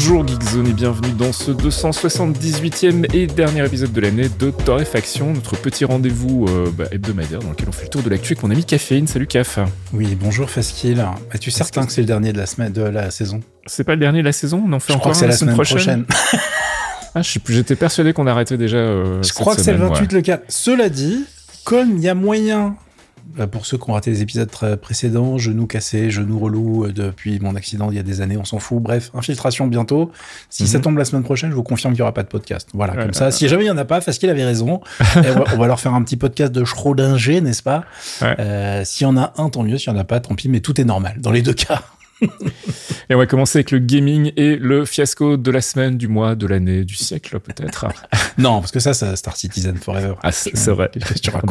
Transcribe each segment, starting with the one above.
Bonjour Geekzone et bienvenue dans ce 278e et dernier épisode de l'année de Torréfaction, notre petit rendez-vous euh, bah, hebdomadaire dans lequel on fait le tour de l'actu avec mon ami Caféine. Salut Caf. Oui, bonjour Faskil. Es-tu certain que c'est le dernier de la semaine de la saison? C'est pas le dernier de la saison? On en fait Je encore crois que c'est la semaine prochaine. ah, je sais plus, j'étais persuadé qu'on arrêtait déjà. euh, Je cette crois que c'est le semaine, 28 ouais. le 4. Cela dit, comme il y a moyen, pour ceux qui ont raté les épisodes précédents, genoux cassés, genoux relous euh, depuis mon accident il y a des années, on s'en fout. Bref, infiltration bientôt. Si ça Mhm. tombe la semaine prochaine, je vous confirme qu'il n'y aura pas de podcast. Voilà, Ouais, comme ouais, ça. ouais. Si jamais il n'y en a pas, Faskil avait raison. Et on, va, on va leur faire un petit podcast de Schrödinger, n'est-ce pas? Euh, S'il y en a un, tant mieux. S'il n'y en a pas, tant pis. Mais tout est normal dans les deux cas. Et on va commencer avec le gaming et le fiasco de la semaine, du mois, de l'année, du siècle peut-être. Non, parce que ça, c'est Star Citizen Forever. ah, c'est vrai, tu racontes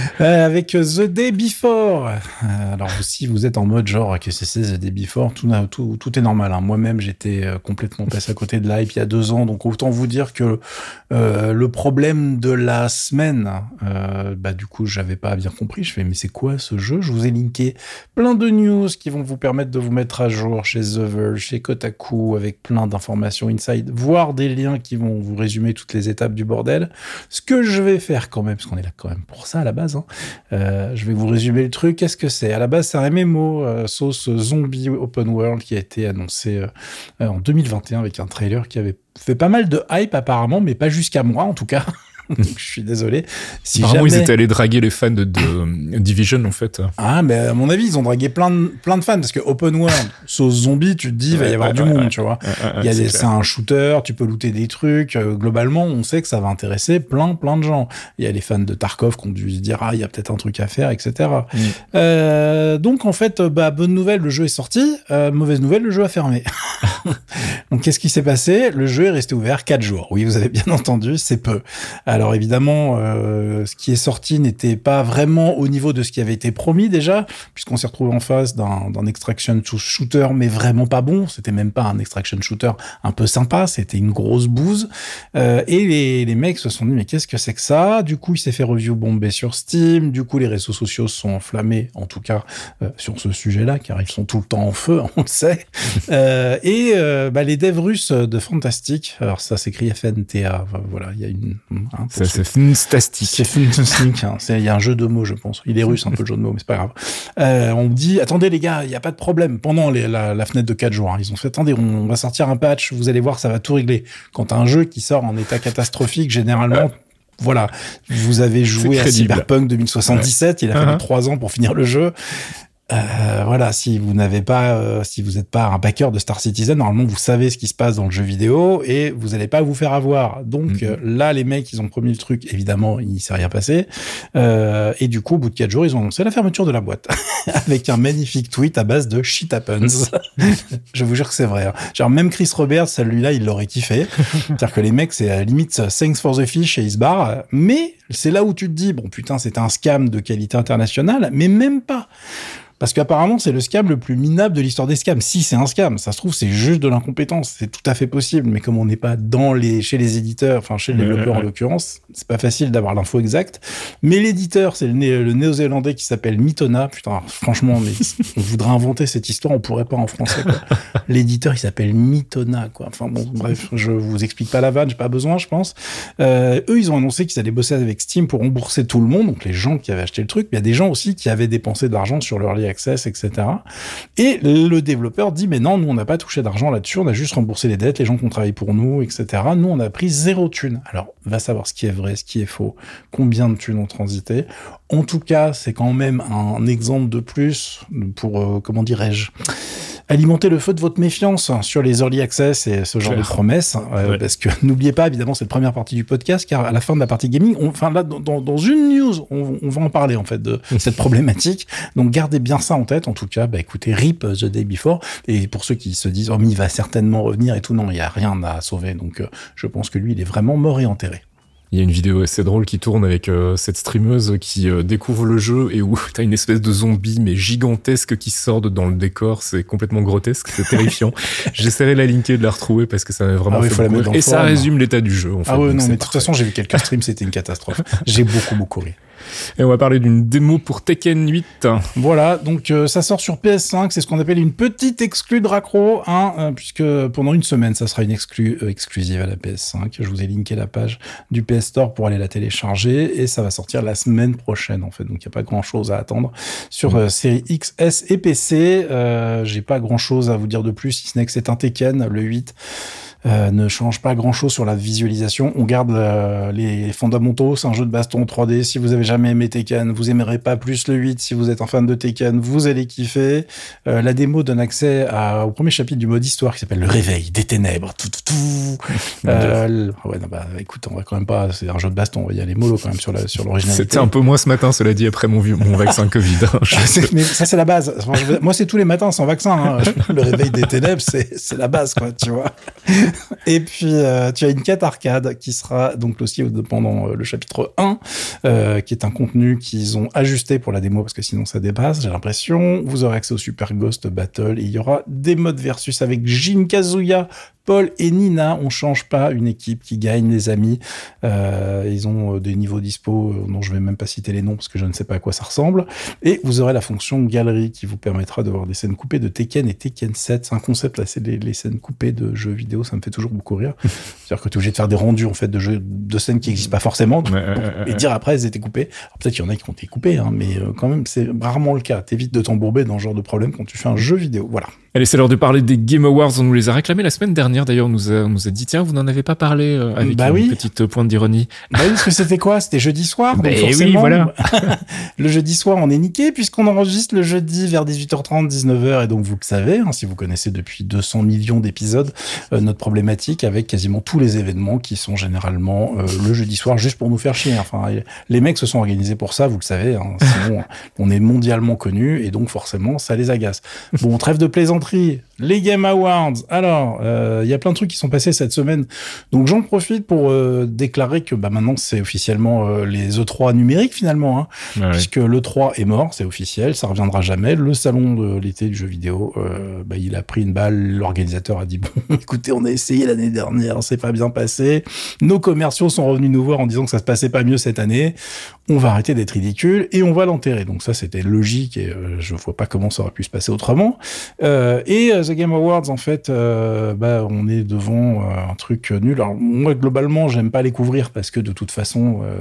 Euh, avec The Day Before. Euh, alors si vous êtes en mode genre que c'est The Day Before, tout, est normal. hein. Moi-même, j'étais euh, complètement passé à côté de l'hype il y a deux ans, donc autant vous dire que le problème de la semaine, bah du coup, j'avais pas bien compris. Je fais mais c'est quoi ce jeu? Je vous ai linké plein de news qui vont vous permettre de vous mettre à jour chez The Verge, chez Kotaku, avec plein d'informations inside, voire des liens qui vont vous résumer toutes les étapes du bordel. Ce que je vais faire quand même, parce qu'on est là quand même pour ça à la base, hein, euh, je vais vous résumer le truc. Qu'est-ce que c'est? À la base, c'est un MMO euh, sauce zombie open world qui a été annoncé euh, en 2021 avec un trailer qui avait fait pas mal de hype apparemment, mais pas jusqu'à moi en tout cas. Donc, je suis désolé. Si Apparemment, jamais... ils étaient allés draguer les fans de, de Division en fait. Ah, mais à mon avis, ils ont dragué plein de, plein de fans parce que open world, sauce zombie, tu te dis, il va y avoir ouais, du ouais, monde, ouais. tu vois. C'est un shooter, tu peux looter des trucs. Euh, globalement, on sait que ça va intéresser plein, plein de gens. Il y a les fans de Tarkov qui ont dû se dire, ah, il y a peut-être un truc à faire, etc. Mm. Euh, donc, en fait, euh, bah, bonne nouvelle, le jeu est sorti. Euh, mauvaise nouvelle, le jeu a fermé. donc, qu'est-ce qui s'est passé? Le jeu est resté ouvert 4 jours. Oui, vous avez bien entendu, c'est peu. Alors, évidemment, euh, ce qui est sorti n'était pas vraiment au niveau de ce qui avait été promis déjà, puisqu'on s'est retrouvé en face d'un extraction shooter, mais vraiment pas bon. C'était même pas un extraction shooter un peu sympa, c'était une grosse bouse. Euh, et les, les mecs se sont dit, mais qu'est-ce que c'est que ça? Du coup, il s'est fait review bombé sur Steam. Du coup, les réseaux sociaux sont enflammés, en tout cas euh, sur ce sujet-là, car ils sont tout le temps en feu, on le sait. Euh, et euh, bah, les devs russes de Fantastic, alors ça s'écrit FNTA, voilà, il y a une... c'est fantastique. c'est fantastique. hein. Il y a un jeu de mots, je pense. Il est russe, un peu le jeu de mots, mais c'est pas grave. Euh, on me dit, attendez les gars, il n'y a pas de problème. Pendant les- la, la fenêtre de 4 jours, hein, ils ont fait, attendez, on, va sortir un patch, vous allez voir, ça va tout régler. Quand un jeu qui sort en état catastrophique, généralement, voilà, vous avez joué à. Cyberpunk 2077, il a fallu Uh-huh. 3 ans pour finir le jeu. Euh, voilà, si vous n'avez pas, euh, si vous n'êtes pas un backer de Star Citizen, normalement vous savez ce qui se passe dans le jeu vidéo et vous n'allez pas vous faire avoir. Donc Mhm. euh, là, les mecs, ils ont promis le truc. Évidemment, il s'est rien passé. Euh, et du coup, au bout de quatre jours, ils ont annoncé la fermeture de la boîte avec un magnifique tweet à base de shit happens. Je vous jure que c'est vrai. hein. Genre même Chris Roberts, celui-là, il l'aurait kiffé. C'est-à-dire que les mecs, c'est à la limite thanks for the fish et ils se barrent. Mais c'est là où tu te dis bon putain, c'était un scam de qualité internationale, mais même pas. Parce qu'apparemment, c'est le scam le plus minable de l'histoire des scams. Si c'est un scam, ça se trouve, c'est juste de l'incompétence. C'est tout à fait possible. Mais comme on n'est pas dans les, chez les éditeurs, enfin, chez les développeurs en l'occurrence, c'est pas facile d'avoir l'info exacte. Mais l'éditeur, c'est le, né- le néo-zélandais qui s'appelle Mitona. Putain, franchement, mais on voudrait inventer cette histoire, on pourrait pas en français. L'éditeur, il s'appelle Mitona, quoi. Enfin bon, bref, je vous explique pas la vanne, j'ai pas besoin, je pense. Euh, eux, ils ont annoncé qu'ils allaient bosser avec Steam pour rembourser tout le monde, donc les gens qui avaient acheté le truc. Il y a des gens aussi qui avaient dépensé de l'argent sur l'early etc. Et le développeur dit, mais non, nous, on n'a pas touché d'argent là-dessus, on a juste remboursé les dettes, les gens qui ont travaillé pour nous, etc. Nous, on a pris zéro thune. Alors, va savoir ce qui est vrai, ce qui est faux, combien de thunes ont transité. En tout cas, c'est quand même un exemple de plus pour, euh, comment dirais-je, alimenter le feu de votre méfiance sur les early access et ce genre de promesses. euh, Ouais. Parce que n'oubliez pas, évidemment, c'est la première partie du podcast, car à la fin de la partie gaming, on- enfin là, dans, dans- une news, on, on va en parler en fait de cette problématique. Donc gardez bien ça en tête. En tout cas, bah, écoutez, RIP The Day Before. Et pour ceux qui se disent, oh mais il va certainement revenir et tout, non, il y a rien à sauver. Donc euh, je pense que lui, il est vraiment mort et enterré. Il y a une vidéo assez drôle qui tourne avec euh, cette streameuse qui euh, découvre le jeu et où t'as une espèce de zombie mais gigantesque qui sort de dans le décor. C'est complètement grotesque, c'est terrifiant. J'essaierai de la linker de la retrouver parce que ça m'a vraiment Ah oui, fait faut la mettre Et ça résume l'état du jeu. En fait, Ah ouais, donc non, mais de toute façon, j'ai vu quelques streams, c'était une catastrophe. J'ai beaucoup, beaucoup ri. Et on va parler d'une démo pour Tekken 8. Voilà, donc euh, ça sort sur PS5, c'est ce qu'on appelle une petite exclue de raccro, hein, euh, puisque pendant une semaine, ça sera une exclue euh, exclusive à la PS5. Je vous ai linké la page du PS Store pour aller la télécharger, et ça va sortir la semaine prochaine, en fait. Donc il n'y a pas grand-chose à attendre sur série X, S et PC. J'ai pas grand-chose à vous dire de plus, si ce n'est que c'est un Tekken, le 8. Euh, ne change pas grand chose sur la visualisation. On garde euh, les fondamentaux. C'est un jeu de baston 3D. Si vous avez jamais aimé Tekken, vous aimerez pas plus le 8. Si vous êtes un fan de Tekken, vous allez kiffer. Euh, la démo donne accès à, au premier chapitre du mode histoire qui s'appelle Le Réveil des Ténèbres. Tout, tout, tout. Euh, ouais, non, bah, écoute, on va quand même pas. C'est un jeu de baston. On va y aller mollo quand même sur la sur l'originalité. C'était un peu moins ce matin, cela dit, après mon, vieux- mon vaccin Covid. hein. C'est- mais ça c'est la base. Moi c'est tous les matins sans vaccin. hein. Le réveil des ténèbres c'est c'est la base quoi, tu vois. Et puis euh, tu as une quête arcade qui sera donc aussi pendant euh, le chapitre 1, euh, qui est un contenu qu'ils ont ajusté pour la démo parce que sinon ça dépasse. J'ai l'impression. Vous aurez accès au Super Ghost Battle il y aura des modes versus avec Jin Kazuya. Paul et Nina, on change pas une équipe qui gagne, les amis. Euh, ils ont euh, des niveaux dispo euh, dont je vais même pas citer les noms parce que je ne sais pas à quoi ça ressemble. Et vous aurez la fonction galerie qui vous permettra de voir des scènes coupées de Tekken et Tekken 7. C'est un concept là, c'est les, les scènes coupées de jeux vidéo, ça me fait toujours beaucoup rire. C'est-à-dire que tu es obligé de faire des rendus en fait de jeux, de scènes qui n'existent pas forcément. Et dire après elles étaient coupées. Alors, Peut-être qu'il y en a qui ont été coupées, hein, mais quand même c'est rarement le cas. T'évites de t'embourber dans ce genre de problème quand tu fais un jeu vidéo. Voilà. Allez, c'est l'heure de parler des Game Awards. On nous les a réclamés la semaine dernière. D'ailleurs, nous a, nous a dit, tiens, vous n'en avez pas parlé euh, avec Bah une oui. petite pointe d'ironie. Bah oui, parce que c'était quoi? C'était jeudi soir. donc Bah oui, voilà. le jeudi soir, on est niqué puisqu'on enregistre le jeudi vers 18h30, 19h. Et donc, vous le savez, hein, si vous connaissez depuis 200 millions d'épisodes, euh, notre problématique avec quasiment tous les événements qui sont généralement euh, le jeudi soir juste pour nous faire chier. Enfin, les mecs se sont organisés pour ça, vous le savez. hein, sinon, on est mondialement connus et donc forcément, ça les agace. Bon, trêve de plaisanterie. Les Game Awards. Alors, euh, il y a plein de trucs qui sont passés cette semaine. Donc, j'en profite pour euh, déclarer que bah, maintenant, c'est officiellement euh, les E3 numériques finalement. Hein, ouais. puisque l'E3 est mort, c'est officiel, ça reviendra jamais. Le salon de l'été du jeu vidéo, euh, bah, il a pris une balle. L'organisateur a dit bon, écoutez, on a essayé l'année dernière, c'est pas bien passé. Nos commerciaux sont revenus nous voir en disant que ça se passait pas mieux cette année. On va arrêter d'être ridicule et on va l'enterrer. Donc ça, c'était logique et euh, je vois pas comment ça aurait pu se passer autrement. Euh, et euh, The Game Awards, en fait, euh, bah, on est devant euh, un truc nul. Alors moi, globalement, j'aime pas les couvrir parce que de toute façon, euh,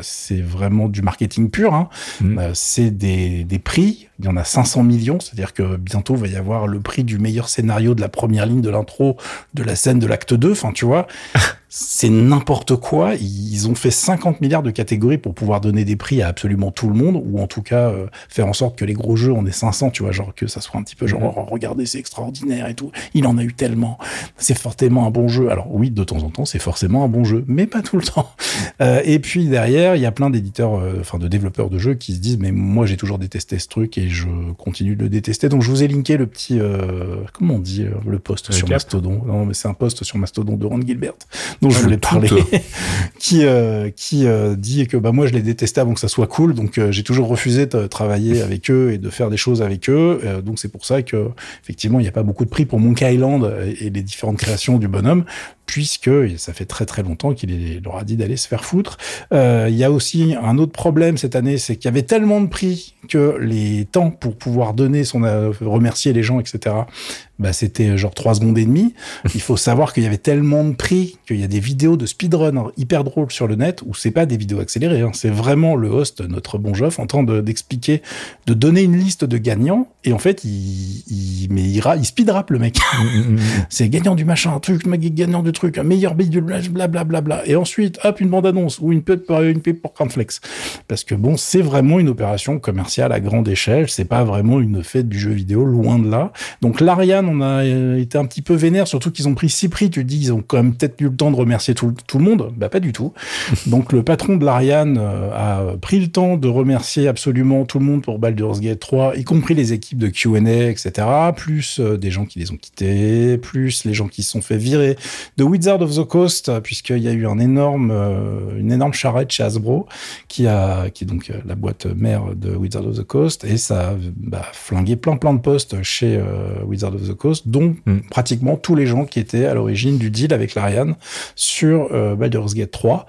c'est vraiment du marketing pur. Hein. Mhm. Euh, c'est des, des prix. Il y en a 500 millions, c'est-à-dire que bientôt il va y avoir le prix du meilleur scénario de la première ligne de l'intro de la scène de l'acte 2. Enfin, tu vois, c'est n'importe quoi. Ils ont fait 50 milliards de catégories pour pouvoir donner des prix à absolument tout le monde, ou en tout cas euh, faire en sorte que les gros jeux en aient 500, tu vois, genre que ça soit un petit peu genre, oh, regardez, c'est extraordinaire et tout. Il en a eu tellement. C'est forcément un bon jeu. Alors oui, de temps en temps, c'est forcément un bon jeu, mais pas tout le temps. Euh, et puis derrière, il y a plein d'éditeurs, euh, enfin de développeurs de jeux qui se disent, mais moi j'ai toujours détesté ce truc et je continue de le détester. Donc je vous ai linké le petit, euh, comment on dit, euh, le post sur. Mastodon. Non, mais c'est un post sur Mastodon de Ron Gilbert dont je voulais le parler, qui euh, qui euh, dit que bah moi je l'ai détesté avant que ça soit cool, donc euh, j'ai toujours refusé de travailler avec eux et de faire des choses avec eux. Euh, donc c'est pour ça que effectivement il n'y a pas beaucoup de prix pour Monkey Island et les différentes créations du bonhomme puisque ça fait très très longtemps qu'il leur a dit d'aller se faire foutre. Euh, Il y a aussi un autre problème cette année, c'est qu'il y avait tellement de prix que les temps pour pouvoir donner son euh, remercier les gens, etc. Bah, c'était genre 3 secondes et demie. Il faut savoir qu'il y avait tellement de prix qu'il y a des vidéos de speedrun hyper drôles sur le net où c'est pas des vidéos accélérées. hein. C'est vraiment le host, notre bon Geoff, en train de- d'expliquer, de donner une liste de gagnants. Et en fait, il, il, mais il, il speedrap le mec. Mm, c'est gagnant du machin, un truc, gagnant du truc, un meilleur bidule, blablabla. Bla, bla. Et ensuite, hop, une bande-annonce ou une pub, une pub pour Cornflakes. Parce que bon, c'est vraiment une opération commerciale à grande échelle. C'est pas vraiment une fête du jeu vidéo, loin de là. Donc, l'Ariane, on a euh, été un petit peu vénère, surtout qu'ils ont pris six prix. Tu te dis, ils ont quand même peut-être eu le temps de remercier tout, le- tout le monde. Bah, pas du tout. Donc, le patron de l'Ariane euh, a pris le temps de remercier absolument tout le monde pour Baldur's Gate 3, y compris les équipes de Q&A, etc., plus euh, des gens qui les ont quittés, plus les gens qui se sont fait virer de Wizard of the Coast, puisqu'il y a eu un énorme, une énorme charrette chez Hasbro, qui, a, qui est donc la boîte mère de Wizard of the Coast, et ça a bah, flingué plein plein de postes chez Wizard of the Coast, dont mm. pratiquement tous les gens qui étaient à l'origine du deal avec l'Ariane sur Baldur's Gate 3.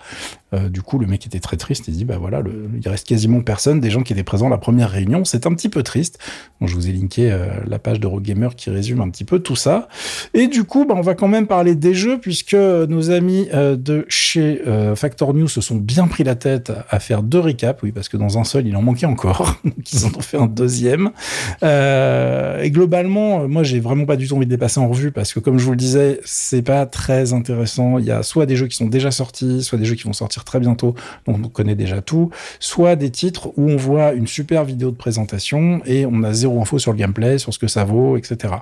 Euh, du coup, le mec était très triste. Il dit, bah voilà, il reste quasiment personne des gens qui étaient présents à la première réunion. C'est un petit peu triste. Je vous ai linké euh, la page de Gamer qui résume un petit peu tout ça. Et du coup, bah, on va quand même parler des jeux puisque nos amis euh, de chez Factor News se sont bien pris la tête à faire deux récaps. Oui, parce que dans un seul, il en manquait encore. Donc, ils en ont fait un deuxième. et globalement, moi, j'ai vraiment pas du tout envie de les passer en revue parce que, comme je vous le disais, c'est pas très intéressant. Il y a soit des jeux qui sont déjà sortis, soit des jeux qui vont sortir très bientôt, donc on connaît déjà tout, soit des titres où on voit une super vidéo de présentation et on a zéro info sur le gameplay, sur ce que ça vaut, etc.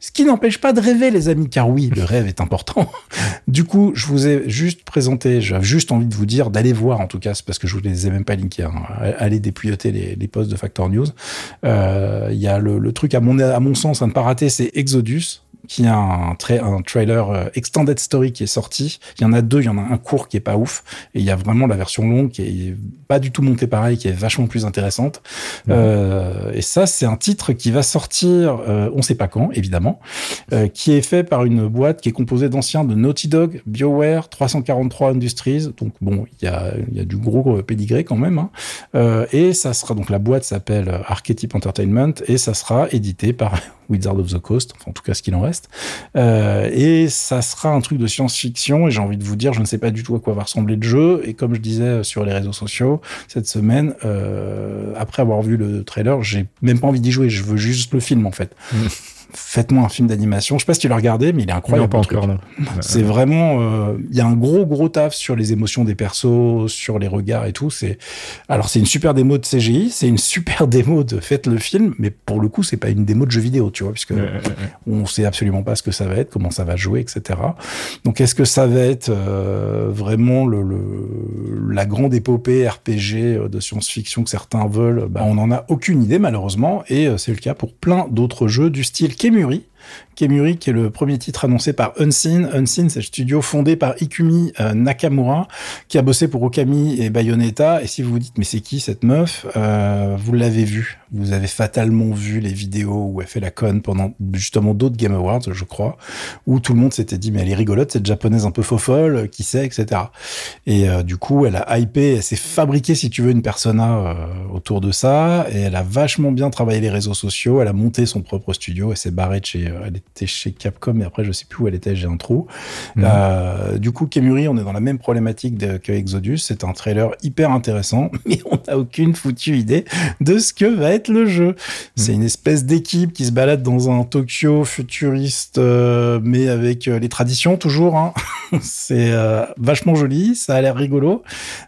Ce qui n'empêche pas de rêver, les amis, car oui, le rêve est important. du coup, je vous ai juste présenté, j'ai juste envie de vous dire d'aller voir, en tout cas, parce que je vous les ai même pas linkés, hein, allez dépouilloter les, les posts de Factor News. Euh, il y a le, le, truc, à mon, à mon sens, à ne pas rater, c'est Exodus qui a un, un trailer euh, extended story qui est sorti. Il y en a deux, il y en a un court qui est pas ouf, et il y a vraiment la version longue qui est pas du tout montée pareil, qui est vachement plus intéressante. Euh, et ça, c'est un titre qui va sortir, euh, on sait pas quand, évidemment, euh, qui est fait par une boîte qui est composée d'anciens de Naughty Dog, BioWare, 343 Industries. Donc bon, il y a, y a du gros pédigré quand même. Hein. Et ça sera donc la boîte s'appelle Archetype Entertainment et ça sera édité par Wizard of the Coast, enfin en tout cas ce qu'il en reste. Euh, et ça sera un truc de science-fiction, et j'ai envie de vous dire, je ne sais pas du tout à quoi va ressembler le jeu, et comme je disais sur les réseaux sociaux cette semaine, euh, après avoir vu le trailer, j'ai même pas envie d'y jouer, je veux juste le film en fait. Mmh faites-moi un film d'animation. Je sais pas si tu l'as regardé, mais il est incroyable. Non, pas encore, C'est vraiment, euh, il y a un gros gros taf sur les émotions des persos, sur les regards et tout. C'est, alors c'est une super démo de CGI, c'est une super démo de faites le film, mais pour le coup c'est pas une démo de jeu vidéo, tu vois, puisque on sait absolument pas ce que ça va être, comment ça va jouer, etc. Donc est-ce que ça va être euh, vraiment le, le, la grande épopée RPG euh, de science-fiction que certains veulent? Bah, On n'en a aucune idée malheureusement, et c'est le cas pour plein d'autres jeux du style Kemuri, Kemuri, qui est le premier titre annoncé par Unseen. Unseen, c'est le studio fondé par Ikumi euh, Nakamura, qui a bossé pour Okami et Bayonetta. Et si vous vous dites, mais c'est qui cette meuf euh, Vous l'avez vu. Vous avez fatalement vu les vidéos où elle fait la conne pendant justement d'autres Game Awards, je crois, où tout le monde s'était dit, mais elle est rigolote, cette japonaise un peu faux folle, qui sait, etc. Et euh, du coup, elle a hypé, elle s'est fabriquée, si tu veux, une persona autour de ça. Et elle a vachement bien travaillé les réseaux sociaux. Elle a monté son propre studio. Elle s'est barrée de chez elle était chez Capcom, et après, je sais plus où elle était, j'ai un trou. Mhm. Euh, du coup, Kemuri, on est dans la même problématique que Exodus. C'est un trailer hyper intéressant, mais on n'a aucune foutue idée de ce que va être le jeu. C'est mhm. une espèce d'équipe qui se balade dans un Tokyo futuriste, euh, mais avec euh, les traditions toujours. Hein. c'est vachement joli, ça a l'air rigolo,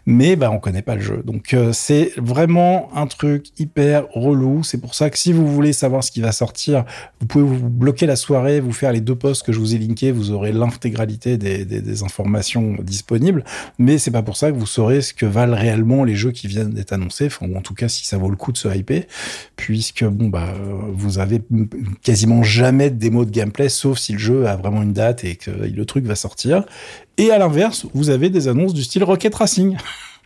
mais bah, on connaît pas le jeu. Donc, c'est vraiment un truc hyper relou. C'est pour ça que si vous voulez savoir ce qui va sortir, vous pouvez vous bloquer la soirée, vous faire les deux posts que je vous ai linkés, vous aurez l'intégralité des, informations disponibles. Mais c'est pas pour ça que vous saurez ce que valent réellement les jeux qui viennent d'être annoncés, enfin, en tout cas si ça vaut le coup de se hyper, puisque bon bah vous avez quasiment jamais de démo de gameplay, sauf si le jeu a vraiment une date et que le truc va sortir. Et à l'inverse, vous avez des annonces du style Rocket Racing.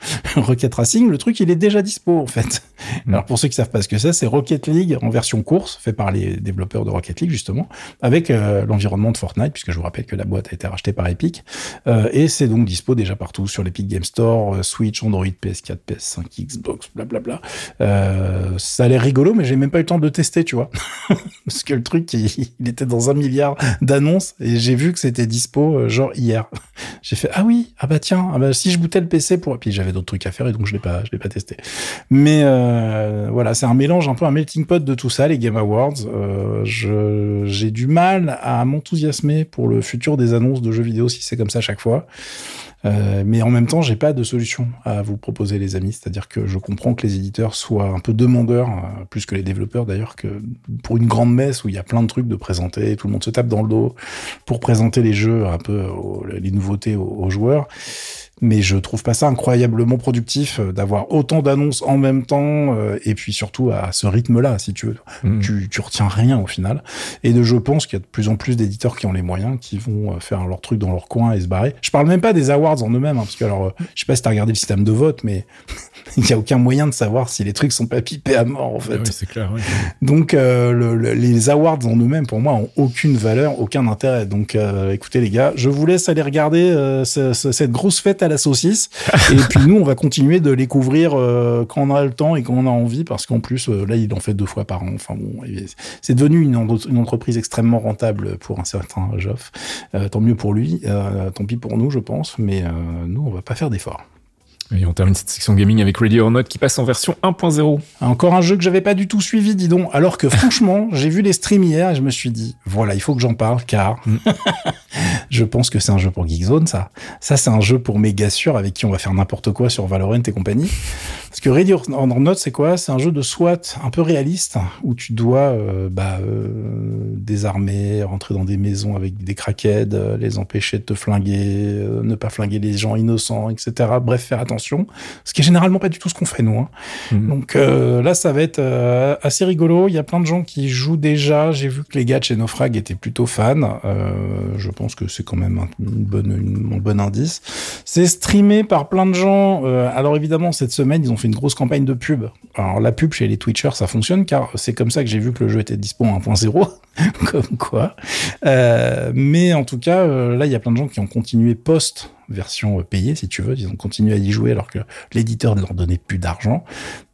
Rocket Racing, le truc, il est déjà dispo, en fait. Mm. Alors, pour ceux qui savent pas ce que c'est, c'est Rocket League en version course, fait par les développeurs de Rocket League, justement, avec euh, l'environnement de Fortnite, puisque je vous rappelle que la boîte a été rachetée par Epic. Euh, et c'est donc dispo déjà partout sur l'Epic Game Store, euh, Switch, Android, PS4, PS5, Xbox, blablabla. Euh, ça a l'air rigolo, mais j'ai même pas eu le temps de le tester, tu vois. Parce que le truc, il, il était dans un milliard d'annonces et j'ai vu que c'était dispo, genre hier. j'ai fait, ah oui, ah bah tiens, ah bah, si je boutais le PC pour, et puis j'avais d'autres trucs à faire et donc je l'ai pas, je l'ai pas testé. Mais euh, voilà, c'est un mélange, un peu un melting pot de tout ça, les Game Awards. Euh, j'ai du mal à m'enthousiasmer pour le futur des annonces de jeux vidéo si c'est comme ça chaque fois. Euh, mais en même temps, j'ai pas de solution à vous proposer, les amis. C'est-à-dire que je comprends que les éditeurs soient un peu demandeurs, euh, plus que les développeurs d'ailleurs, que pour une grande messe où il y a plein de trucs de présenter, tout le monde se tape dans le dos pour présenter les jeux, un peu les nouveautés aux joueurs mais je trouve pas ça incroyablement productif euh, d'avoir autant d'annonces en même temps euh, et puis surtout à ce rythme-là, si tu veux. Mhm. Tu, tu retiens rien au final. Et de, je pense qu'il y a de plus en plus d'éditeurs qui ont les moyens, qui vont euh, faire leur truc dans leur coin et se barrer. Je parle même pas des awards en eux-mêmes, hein, parce que alors, je sais pas si t'as regardé le système de vote, mais il y a aucun moyen de savoir si les trucs sont pas pipés à mort en fait. Ah ouais, c'est clair. Donc euh, le- le- les awards en eux-mêmes pour moi ont aucune valeur, aucun intérêt. Donc euh, écoutez les gars, je vous laisse aller regarder euh, ce- ce- cette grosse fête à la saucisse. et puis nous on va continuer de les couvrir euh, quand on a le temps et quand on a envie parce qu'en plus euh, là il en fait deux fois par an. Enfin bon, c'est devenu une, une entreprise extrêmement rentable pour un certain Joff. Euh, tant mieux pour lui, tant pis pour nous je pense, mais nous on va pas faire d'efforts. Et on termine cette section gaming avec Ready or Not qui passe en version 1.0. Encore un jeu que j'avais pas du tout suivi, dis donc. Alors que franchement, j'ai vu les streams hier et je me suis dit, voilà, il faut que j'en parle car je pense que c'est un jeu pour Geekzone, ça. Ça, c'est un jeu pour méga sûr avec qui on va faire n'importe quoi sur Valorant et compagnie. Parce que Ready or Not, c'est quoi? C'est un jeu de SWAT un peu réaliste où tu dois euh, bah, euh, désarmer, rentrer dans des maisons avec des craquettes, euh, les empêcher de te flinguer, euh, ne pas flinguer les gens innocents, etc. Bref, faire attention. Ce qui est généralement pas du tout ce qu'on fait nous. Hein. Mhm. Donc là, ça va être assez rigolo. Il y a plein de gens qui jouent déjà. J'ai vu que les gars de chez Naufrag étaient plutôt fans. Je pense que c'est quand même un, une bonne, une- un bon indice. C'est streamé par plein de gens. Alors évidemment, cette semaine, ils ont une grosse campagne de pub. Alors la pub chez les Twitchers, ça fonctionne car c'est comme ça que j'ai vu que le jeu était dispo en 1.0. comme quoi. Euh, mais en tout cas, euh, là, il y a plein de gens qui ont continué post version euh, payée, si tu veux. Ils ont continué à y jouer alors que l'éditeur ne leur donnait plus d'argent.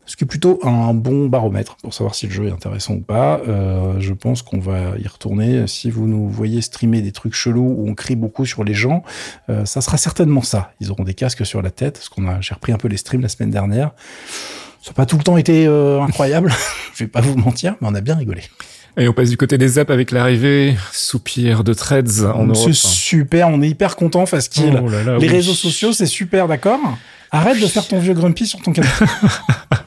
Ce qui est plutôt un bon baromètre pour savoir si le jeu est intéressant ou pas. Euh, je pense qu'on va y retourner. Si vous nous voyez streamer des trucs chelous où on crie beaucoup sur les gens, euh, ça sera certainement ça. Ils auront des casques sur la tête, parce qu'on a, j'ai repris un peu les streams la semaine dernière. Ça n'a pas tout le temps été euh, incroyable, je vais pas vous mentir, mais on a bien rigolé. Et on passe du côté des apps avec l'arrivée, soupir de Threads en Europe. C'est super, on est hyper content, Fastkill. Oh là là, les oui. réseaux sociaux, c'est super, d'accord Arrête de faire ton vieux grumpy sur ton canapé.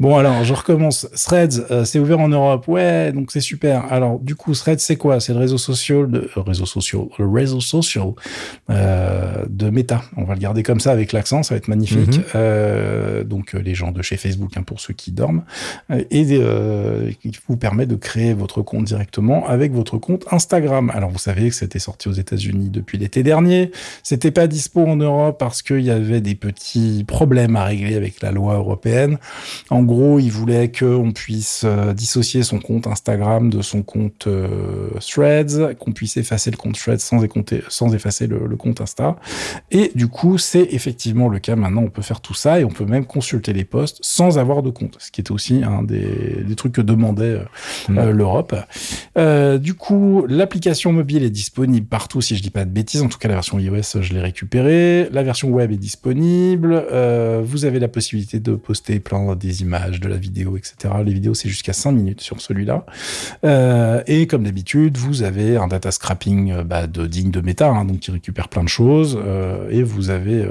Bon alors, je recommence. Threads, euh, c'est ouvert en Europe. Ouais, donc c'est super. Alors, du coup, Threads, c'est quoi? C'est le réseau social de euh, réseau social, le réseau social euh, de Meta. On va le garder comme ça avec l'accent, ça va être magnifique. Mhm. Euh, donc, euh, les gens de chez Facebook, hein, pour ceux qui dorment, Euh, et euh, qui vous permet de créer votre compte directement avec votre compte Instagram. Alors, vous savez que c'était sorti aux États-Unis depuis l'été dernier. C'était pas dispo en Europe parce qu'il y avait des petits problèmes à régler avec la loi européenne. En gros, il voulait qu'on puisse euh, dissocier son compte Instagram de son compte euh, Threads, qu'on puisse effacer le compte Threads sans, effacer le, le compte Insta. Et du coup, c'est effectivement le cas maintenant. On peut faire tout ça et on peut même consulter les posts sans avoir de compte, ce qui était aussi un des, des trucs que demandait euh, Mm. euh, l'Europe. Euh, du coup, l'application mobile est disponible partout, si je dis pas de bêtises. En tout cas, la version iOS, je l'ai récupérée. La version web est disponible. Euh, vous avez la possibilité de poster plein des images, de la vidéo, etc. Les vidéos, c'est jusqu'à 5 minutes sur celui-là. Euh, et comme d'habitude, vous avez un data scrapping euh, bah, de digne de méta, hein, donc qui récupère plein de choses. euh, et vous avez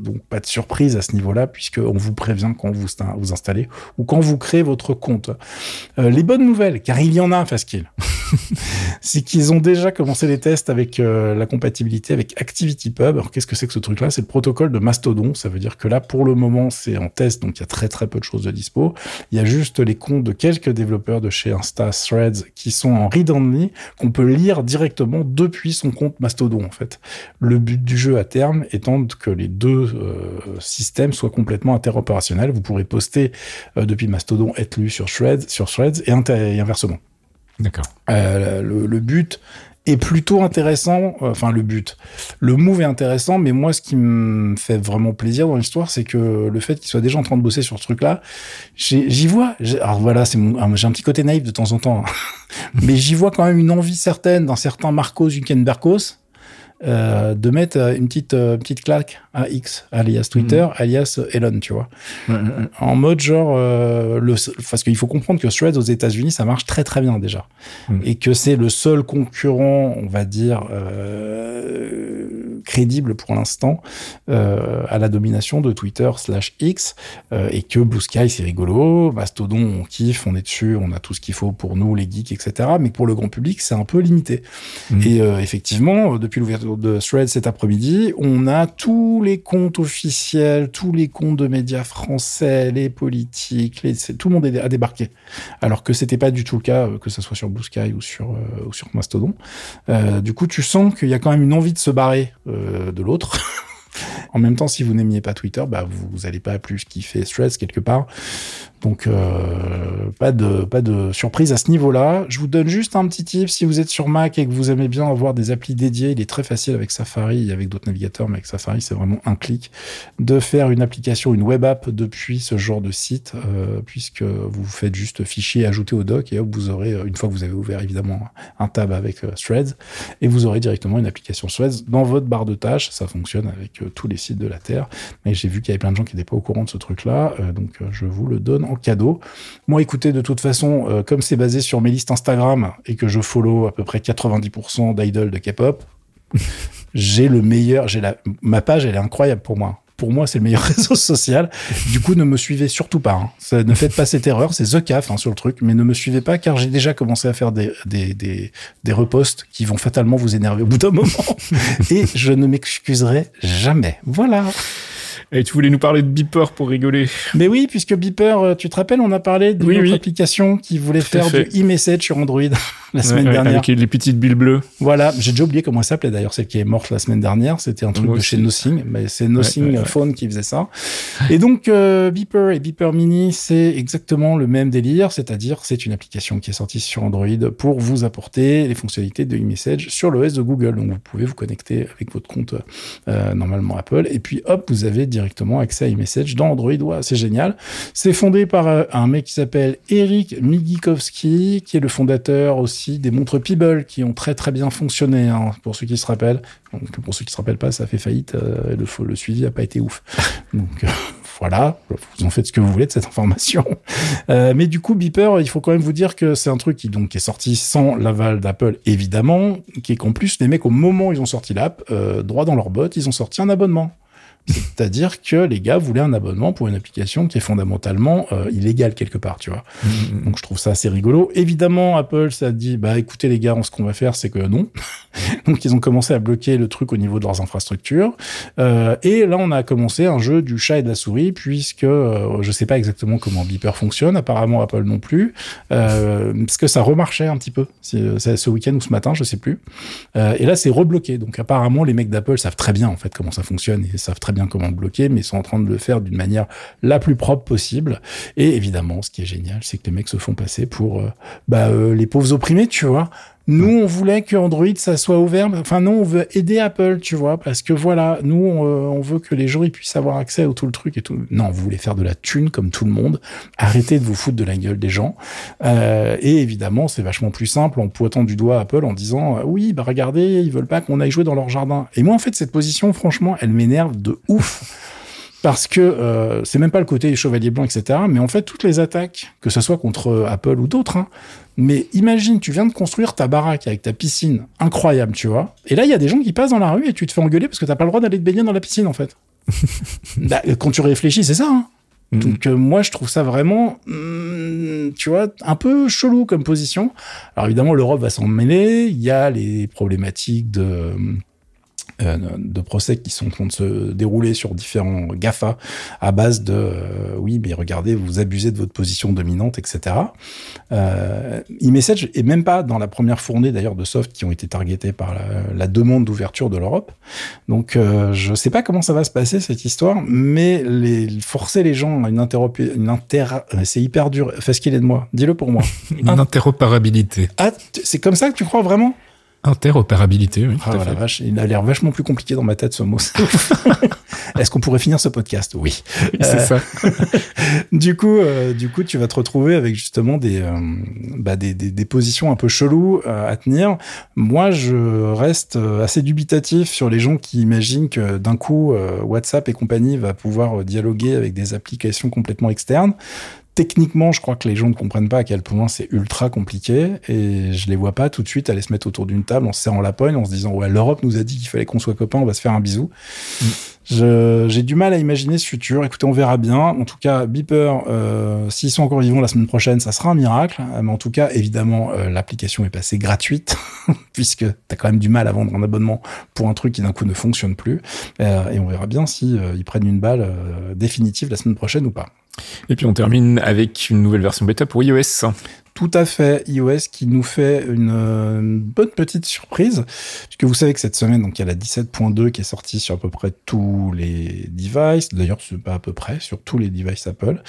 donc pas de surprise à ce niveau-là, puisque on vous prévient quand vous vous installez ou quand vous créez votre compte. Les bonnes nouvelles, car il y en a, Fastkill, c'est qu'ils ont déjà commencé les tests avec la compatibilité avec ActivityPub. Alors qu'est-ce que c'est que ce truc-là? C'est le protocole de Mastodon. Ça veut dire que là, pour le moment, c'est en test, donc il y a très très peu de choses de dispo. Il y a juste les comptes de quelques développeurs de chez Insta Threads qui sont en read-only, qu'on peut lire directement depuis son compte Mastodon, en fait. Le but du jeu à terme étant que les deux euh, systèmes soient complètement interopérationnels. Vous pourrez poster euh, depuis Mastodon, être lu sur Threads, sur Threads et inversement. D'accord. Euh, le, le but est plutôt intéressant. euh, Enfin, le but, le move est intéressant, mais moi, ce qui me fait vraiment plaisir dans l'histoire, c'est que le fait qu'ils soient déjà en train de bosser sur ce truc-là, j'y vois. Alors voilà, c'est ah, j'ai un petit côté naïf de temps en temps, hein. mais j'y vois quand même une envie certaine d'un certain Marcos Zuckerbergos. Euh, de mettre euh, une petite euh, petite claque à X alias Twitter alias Elon tu vois. En mode genre euh, le parce qu'il faut comprendre que Threads aux États-Unis ça marche très très bien déjà. Mm. et que c'est le seul concurrent on va dire euh, crédible pour l'instant à la domination de Twitter slash X et que Blue Sky c'est rigolo, Mastodon on kiffe, on est dessus, on a tout ce qu'il faut pour nous les geeks etc. Mais pour le grand public c'est un peu limité. Mmh. Et effectivement depuis l'ouverture de Thread cet après-midi, on a tous les comptes officiels, tous les comptes de médias français, les politiques, les, tout le monde a débarqué. Alors que c'était pas du tout le cas, que ce soit sur Blue Sky ou sur, ou sur Mastodon. Euh, du coup, tu sens qu'il y a quand même une envie de se barrer euh, de l'autre. en même temps, si vous n'aimiez pas Twitter, bah, vous n'allez pas plus kiffer Stress quelque part. Donc euh, pas de surprise à ce niveau-là. Je vous donne juste un petit tip si vous êtes sur Mac et que vous aimez bien avoir des applis dédiées, il est très facile avec Safari et avec d'autres navigateurs, mais avec Safari c'est vraiment un clic de faire une application, une web app depuis ce genre de site, euh, puisque vous faites juste fichier ajouter au doc et hop vous aurez une fois que vous avez ouvert évidemment un tab avec euh, Threads et vous aurez directement une application Threads dans votre barre de tâches. Ça fonctionne avec tous les sites de la terre, mais j'ai vu qu'il y avait plein de gens qui n'étaient pas au courant de ce truc-là, donc je vous le donne en cadeau. Moi, écoutez, de toute façon, euh, comme c'est basé sur mes listes Instagram et que je follow à peu près 90% d'idoles de K-pop, j'ai le meilleur, j'ai la, ma page, elle est incroyable pour moi. Pour moi, c'est le meilleur réseau social. Du coup, ne me suivez surtout pas. Hein. ne faites pas cette erreur. C'est The Caf hein, sur le truc, mais ne me suivez pas car j'ai déjà commencé à faire des, des, des, des reposts qui vont fatalement vous énerver au bout d'un moment. Et je ne m'excuserai jamais. Voilà. Et tu voulais nous parler de Beeper pour rigoler. Mais oui, puisque Beeper, euh, tu te rappelles, on a parlé d'une oui, application qui voulait faire du e-message sur Android la semaine dernière. Avec les petites bulles bleues. Voilà, j'ai déjà oublié comment elle s'appelait d'ailleurs, celle qui est morte la semaine dernière. C'était un truc de chez Nothing, mais c'est Nothing Phone qui faisait ça. Et donc, euh, Beeper et Beeper Mini, c'est exactement le même délire, c'est-à-dire c'est une application qui est sortie sur Android pour vous apporter les fonctionnalités de e-message sur l'OS de Google. Donc, vous pouvez vous connecter avec votre compte euh, normalement Apple, et puis hop, vous avez directement accès à iMessage dans Android. Ouais, c'est génial. C'est fondé par euh, un mec qui s'appelle Eric Migikowski, qui est le fondateur aussi des montres Peeble, qui ont très très bien fonctionné, hein, pour ceux qui se rappellent. Donc, pour ceux qui se rappellent pas, ça fait faillite. Euh, le, le suivi a pas été ouf. Donc euh, voilà, vous en faites ce que vous voulez de cette information. Euh, mais du coup, Beeper, il faut quand même vous dire que c'est un truc qui donc est sorti sans l'aval d'Apple, évidemment, qui est qu'en plus les mecs au moment où ils ont sorti l'app, euh, droit dans leur botte, ils ont sorti un abonnement. C'est-à-dire que les gars voulaient un abonnement pour une application qui est fondamentalement euh, illégale quelque part, tu vois. Mm-hmm. Donc je trouve ça assez rigolo. Évidemment, Apple, ça dit, bah écoutez les gars, ce qu'on va faire, c'est que non. Donc ils ont commencé à bloquer le truc au niveau de leurs infrastructures. Euh, et là, on a commencé un jeu du chat et de la souris, puisque euh, je sais pas exactement comment Beeper fonctionne. Apparemment, Apple non plus, euh, parce que ça remarchait un petit peu euh, ce week-end ou ce matin, je sais plus. Euh, et là, c'est rebloqué. Donc apparemment, les mecs d'Apple savent très bien en fait comment ça fonctionne et savent très bien comment le bloquer, mais ils sont en train de le faire d'une manière la plus propre possible. Et évidemment, ce qui est génial, c'est que les mecs se font passer pour bah, les pauvres opprimés, tu vois. Nous, on voulait que Android, ça soit ouvert. Enfin, non, on veut aider Apple, tu vois, parce que voilà, nous, on, euh, veut que les gens ils puissent avoir accès à tout le truc et tout. Non, vous voulez faire de la thune comme tout le monde. Arrêtez de vous foutre de la gueule des gens. Euh, et évidemment, c'est vachement plus simple en pointant du doigt Apple en disant oui, bah regardez, ils veulent pas qu'on aille jouer dans leur jardin. Et moi, en fait, cette position, franchement, elle m'énerve de ouf parce que euh, c'est même pas le côté chevalier blanc, etc. Mais en fait, toutes les attaques, que ce soit contre Apple ou d'autres, hein, mais imagine, tu viens de construire ta baraque avec ta piscine, incroyable, tu vois. Et là, il y a des gens qui passent dans la rue et tu te fais engueuler parce que t'as pas le droit d'aller te baigner dans la piscine, en fait. bah, quand tu réfléchis, c'est ça. Hein. Mm. Donc euh, moi je trouve ça vraiment, mm, tu vois, un peu chelou comme position. Alors évidemment l'Europe va s'en mêler. Il y a les problématiques de euh, de procès qui sont en train de se dérouler sur différents GAFA à base de euh, oui, mais regardez, vous abusez de votre position dominante, etc. Euh, e-message est même pas dans la première fournée d'ailleurs de soft qui ont été targetés par la, demande d'ouverture de l'Europe. Donc euh, je sais pas comment ça va se passer cette histoire, mais les, forcer les gens à une interopé, une inter, c'est hyper dur. Fais ce qu'il est de moi. Dis-le pour moi. une interopérabilité. Ah, c'est comme ça que tu crois vraiment? Interopérabilité, oui. Ah, vache, il a l'air vachement plus compliqué dans ma tête ce mot. Est-ce qu'on pourrait finir ce podcast? Oui. c'est ça. du coup, euh, du coup, tu vas te retrouver avec justement des, euh, bah, des, des, des, positions un peu cheloues euh, à tenir. Moi, je reste assez dubitatif sur les gens qui imaginent que d'un coup, WhatsApp et compagnie va pouvoir dialoguer avec des applications complètement externes techniquement, je crois que les gens ne comprennent pas à quel point c'est ultra compliqué et je les vois pas tout de suite aller se mettre autour d'une table en se serrant la poigne en se disant ouais l'Europe nous a dit qu'il fallait qu'on soit copains, on va se faire un bisou. Mm. J'ai du mal à imaginer ce futur. Écoutez, on verra bien. En tout cas, Beeper, euh, s'ils sont encore vivants la semaine prochaine, ça sera un miracle. Mais en tout cas, évidemment, euh, l'application est passée gratuite puisque tu as quand même du mal à vendre un abonnement pour un truc qui d'un coup ne fonctionne plus. Euh, et on verra bien si ils prennent une balle définitive la semaine prochaine ou pas. Et puis on termine avec une nouvelle version bêta pour iOS. Tout à fait, iOS qui nous fait une, bonne petite surprise, puisque vous savez que cette semaine, donc il y a la 17.2 qui est sortie sur à peu près tous les devices, d'ailleurs c'est pas à peu près, sur tous les devices Apple,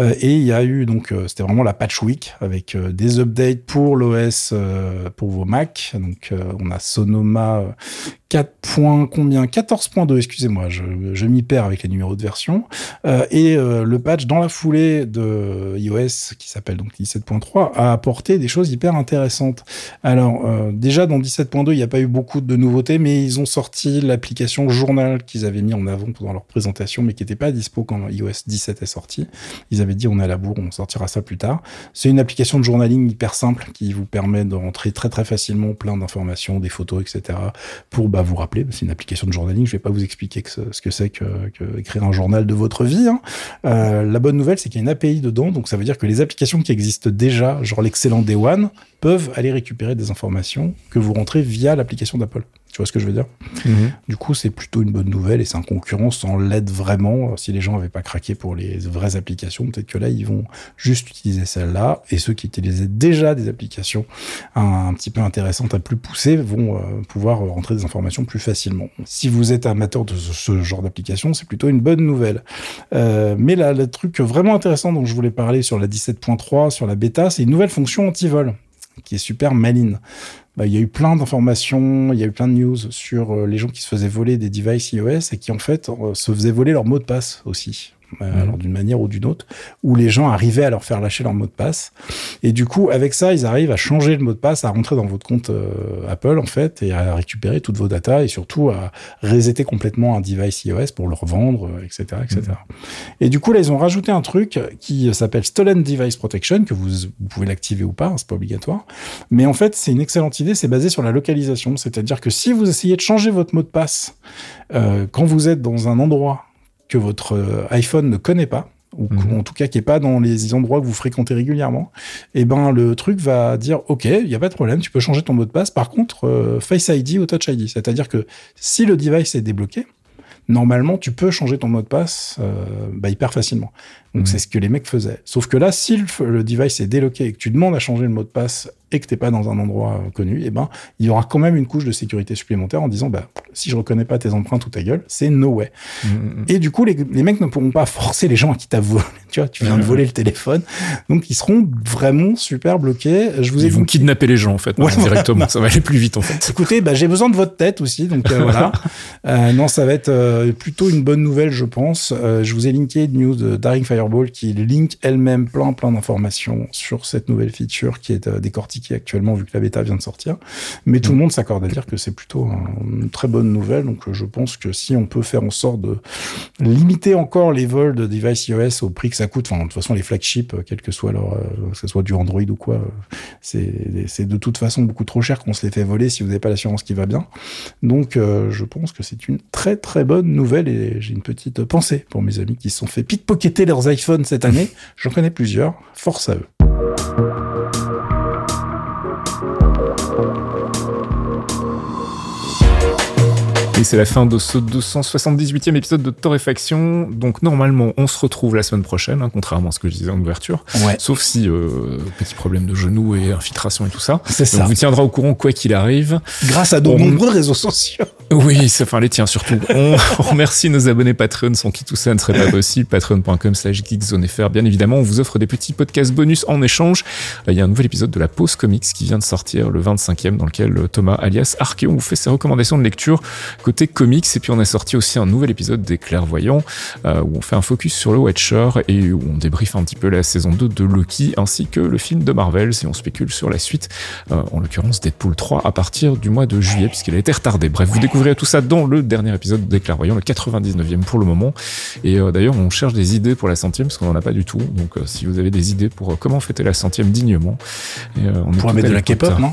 euh, et il y a eu donc, euh, c'était vraiment la patch week, avec euh, des updates pour l'OS, pour vos Mac, donc on a Sonoma 4 points, combien? 14.2, excusez-moi, je, m'y perds avec les numéros de version. Euh, et euh, le patch dans la foulée de iOS, qui s'appelle donc 17.3, a apporté des choses hyper intéressantes. Alors, euh, déjà dans 17.2, il n'y a pas eu beaucoup de nouveautés, mais ils ont sorti l'application Journal qu'ils avaient mis en avant pendant leur présentation, mais qui n'était pas dispo quand iOS 17 est sorti. Ils avaient dit on est à la bourre, on sortira ça plus tard. C'est une application de journaling hyper simple qui vous permet de rentrer très très facilement plein d'informations, des photos, etc. pour bah, vous rappeler. C'est une application de journaling. Je vais pas vous expliquer ce que c'est que, écrire un journal de votre vie. Hein. Euh, la bonne nouvelle, c'est qu'il y a une API dedans. Donc, ça veut dire que les applications qui existent déjà, genre l'excellent Day One, peuvent aller récupérer des informations que vous rentrez via l'application d'Apple. Tu vois ce que je veux dire? Mhm. Du coup, c'est plutôt une bonne nouvelle et c'est un concurrent sans l'aide vraiment. Si les gens n'avaient pas craqué pour les vraies applications, peut-être que là, ils vont juste utiliser celle-là. Et ceux qui utilisaient déjà des applications un, petit peu intéressantes à plus pousser vont euh, pouvoir rentrer des informations plus facilement. Si vous êtes amateur de ce, genre d'application, c'est plutôt une bonne nouvelle. Euh, mais là, le truc vraiment intéressant dont je voulais parler sur la 17.3, sur la bêta, c'est une nouvelle fonction anti-vol qui est super maline. Bah, il y a eu plein d'informations, il y a eu plein de news sur euh, les gens qui se faisaient voler des devices iOS et qui en fait euh, se faisaient voler leur mot de passe aussi. Euh, mhm. alors d'une manière ou d'une autre, où les gens arrivaient à leur faire lâcher leur mot de passe. Et du coup, avec ça, ils arrivent à changer le mot de passe, à rentrer dans votre compte euh, Apple, en fait, et à récupérer toutes vos datas, et surtout à resetter complètement un device iOS pour le revendre, etc. Euh, etc. Mhm. Et du coup, là, ils ont rajouté un truc qui s'appelle Stolen Device Protection, que vous, vous pouvez l'activer ou pas, hein, c'est pas obligatoire. Mais en fait, c'est une excellente idée, c'est basé sur la localisation. C'est-à-dire que si vous essayez de changer votre mot de passe euh, quand vous êtes dans un endroit que votre euh, iPhone ne connaît pas, ou mhm. en tout cas qui est pas dans les endroits que vous fréquentez régulièrement, et eh ben le truc va dire ok, il y a pas de problème, tu peux changer ton mot de passe. Par contre, euh, Face ID ou Touch ID, c'est-à-dire que si le device est débloqué, normalement tu peux changer ton mot de passe euh, bah, hyper facilement. Donc mhm. c'est ce que les mecs faisaient. Sauf que là, si le, le device est débloqué et que tu demandes à changer le mot de passe et que t'es pas dans un endroit euh, connu, eh ben il y aura quand même une couche de sécurité supplémentaire en disant bah si je reconnais pas tes empreintes ou ta gueule, c'est no way. Mm, mm. Et du coup les, les, mecs ne pourront pas forcer les gens à qui t'a volé. Tu vois, tu viens de voler le téléphone, donc ils seront vraiment super bloqués. Je vous ai ils vont kidnapper les gens en fait directement. ça va aller plus vite en fait. Écoutez, bah, j'ai besoin de votre tête aussi, donc euh, voilà. Euh, non, ça va être euh, plutôt une bonne nouvelle, je pense. je vous ai linké une news de Daring Fireball qui link elle-même plein plein d'informations sur cette nouvelle feature qui est décortiquée actuellement vu que la bêta vient de sortir. Mais tout le mm. monde s'accorde à dire que c'est plutôt une très bonne nouvelle. Donc je pense que si on peut faire en sorte de limiter encore les vols de device iOS au prix que ça coûte, enfin de toute façon les flagships, quel que soit leur, euh, que ce soit du Android ou quoi, c'est de toute façon beaucoup trop cher qu'on se les fait voler si vous n'avez pas l'assurance qui va bien. Donc euh, je pense que c'est une très très bonne nouvelle et j'ai une petite pensée pour mes amis qui se sont fait pickpocketer leurs cette année. J'en connais plusieurs. Force à eux. C'est la fin de ce 278e épisode de Torréfaction. Donc normalement, on se retrouve la semaine prochaine, hein, contrairement à ce que je disais en ouverture. Sauf si euh, petit problème de genou et infiltration et tout ça. C'est ça. On vous tiendra au courant quoi qu'il arrive. Grâce à de nombreux réseaux sociaux. Oui, enfin les tiens surtout. On, remercie nos abonnés Patreon sans qui tout ça ne serait pas possible. Patreon.com slash geekzonefr. Bien évidemment, on vous offre des petits podcasts bonus en échange. Il y a un nouvel épisode de la Pause Comics qui vient de sortir, le 25e, dans lequel Thomas alias Archeon vous fait ses recommandations de lecture. Côté comics. Et puis on a sorti aussi un nouvel épisode des Clairvoyants où on fait un focus sur le Watcher et où on débriefe un petit peu la saison 2 de Loki ainsi que le film de Marvel si on spécule sur la suite, en l'occurrence Deadpool 3 à partir du mois de juillet puisqu'il a été retardé. Bref, vous découvrirez tout ça dans le dernier épisode des Clairvoyants, le 99e pour le moment. Et d'ailleurs, on cherche des idées pour la centième parce qu'on n'en a pas du tout. Donc si vous avez des idées pour comment fêter la centième dignement, on pourrait mettre de la K-pop, non?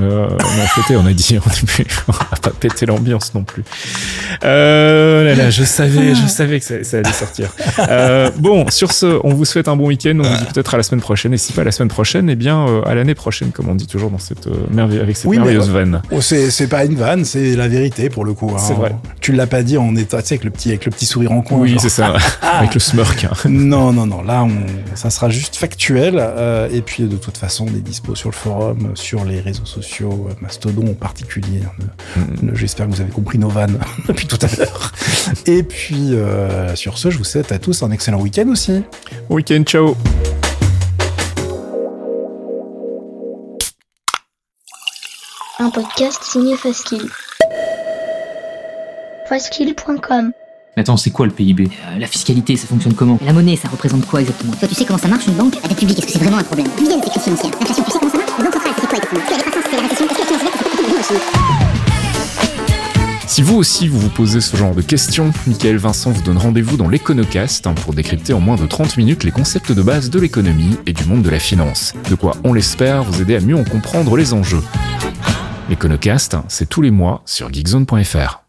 Euh, on a fêté, on a dit, on va pas péter l'ambiance non plus. Euh, là, là, je savais, je savais que ça, allait sortir. Euh, bon, sur ce, on vous souhaite un bon week-end. On vous dit peut-être à la semaine prochaine. Et si pas la semaine prochaine, eh bien, à l'année prochaine, comme on dit toujours dans cette euh, merveille, avec cette merveilleuse vanne. Oh, c'est pas une vanne, c'est la vérité pour le coup. Hein. C'est vrai. Tu l'as pas dit en état, tu sais, avec le petit, avec le petit sourire en coin. Oui, c'est ça, avec le smirk. Hein. Non, non, non. Là, on, ça sera juste factuel. et puis, de toute façon, on est dispo sur le forum, sur les réseaux sociaux, Mastodon en particulier. Hein, mm. J'espère que vous avez compris nos vannes depuis tout à l'heure. Et puis, euh, sur ce, je vous souhaite à tous un excellent week-end aussi. Week-end, ciao Un podcast signé Faskill. Faskill.com Attends, c'est quoi le PIB euh, La fiscalité, ça fonctionne comment? La monnaie, ça représente quoi exactement? Toi, tu sais comment ça marche une banque? La dette publique, est-ce que c'est vraiment un problème? De crise financière L'inflation, si vous aussi vous vous posez ce genre de questions, Michael Vincent vous donne rendez-vous dans l'Econocast hein, pour décrypter en moins de 30 minutes les concepts de base de l'économie et du monde de la finance. De quoi, on l'espère, vous aider à mieux en comprendre les enjeux. L'Econocast, c'est tous les mois sur geekzone.fr.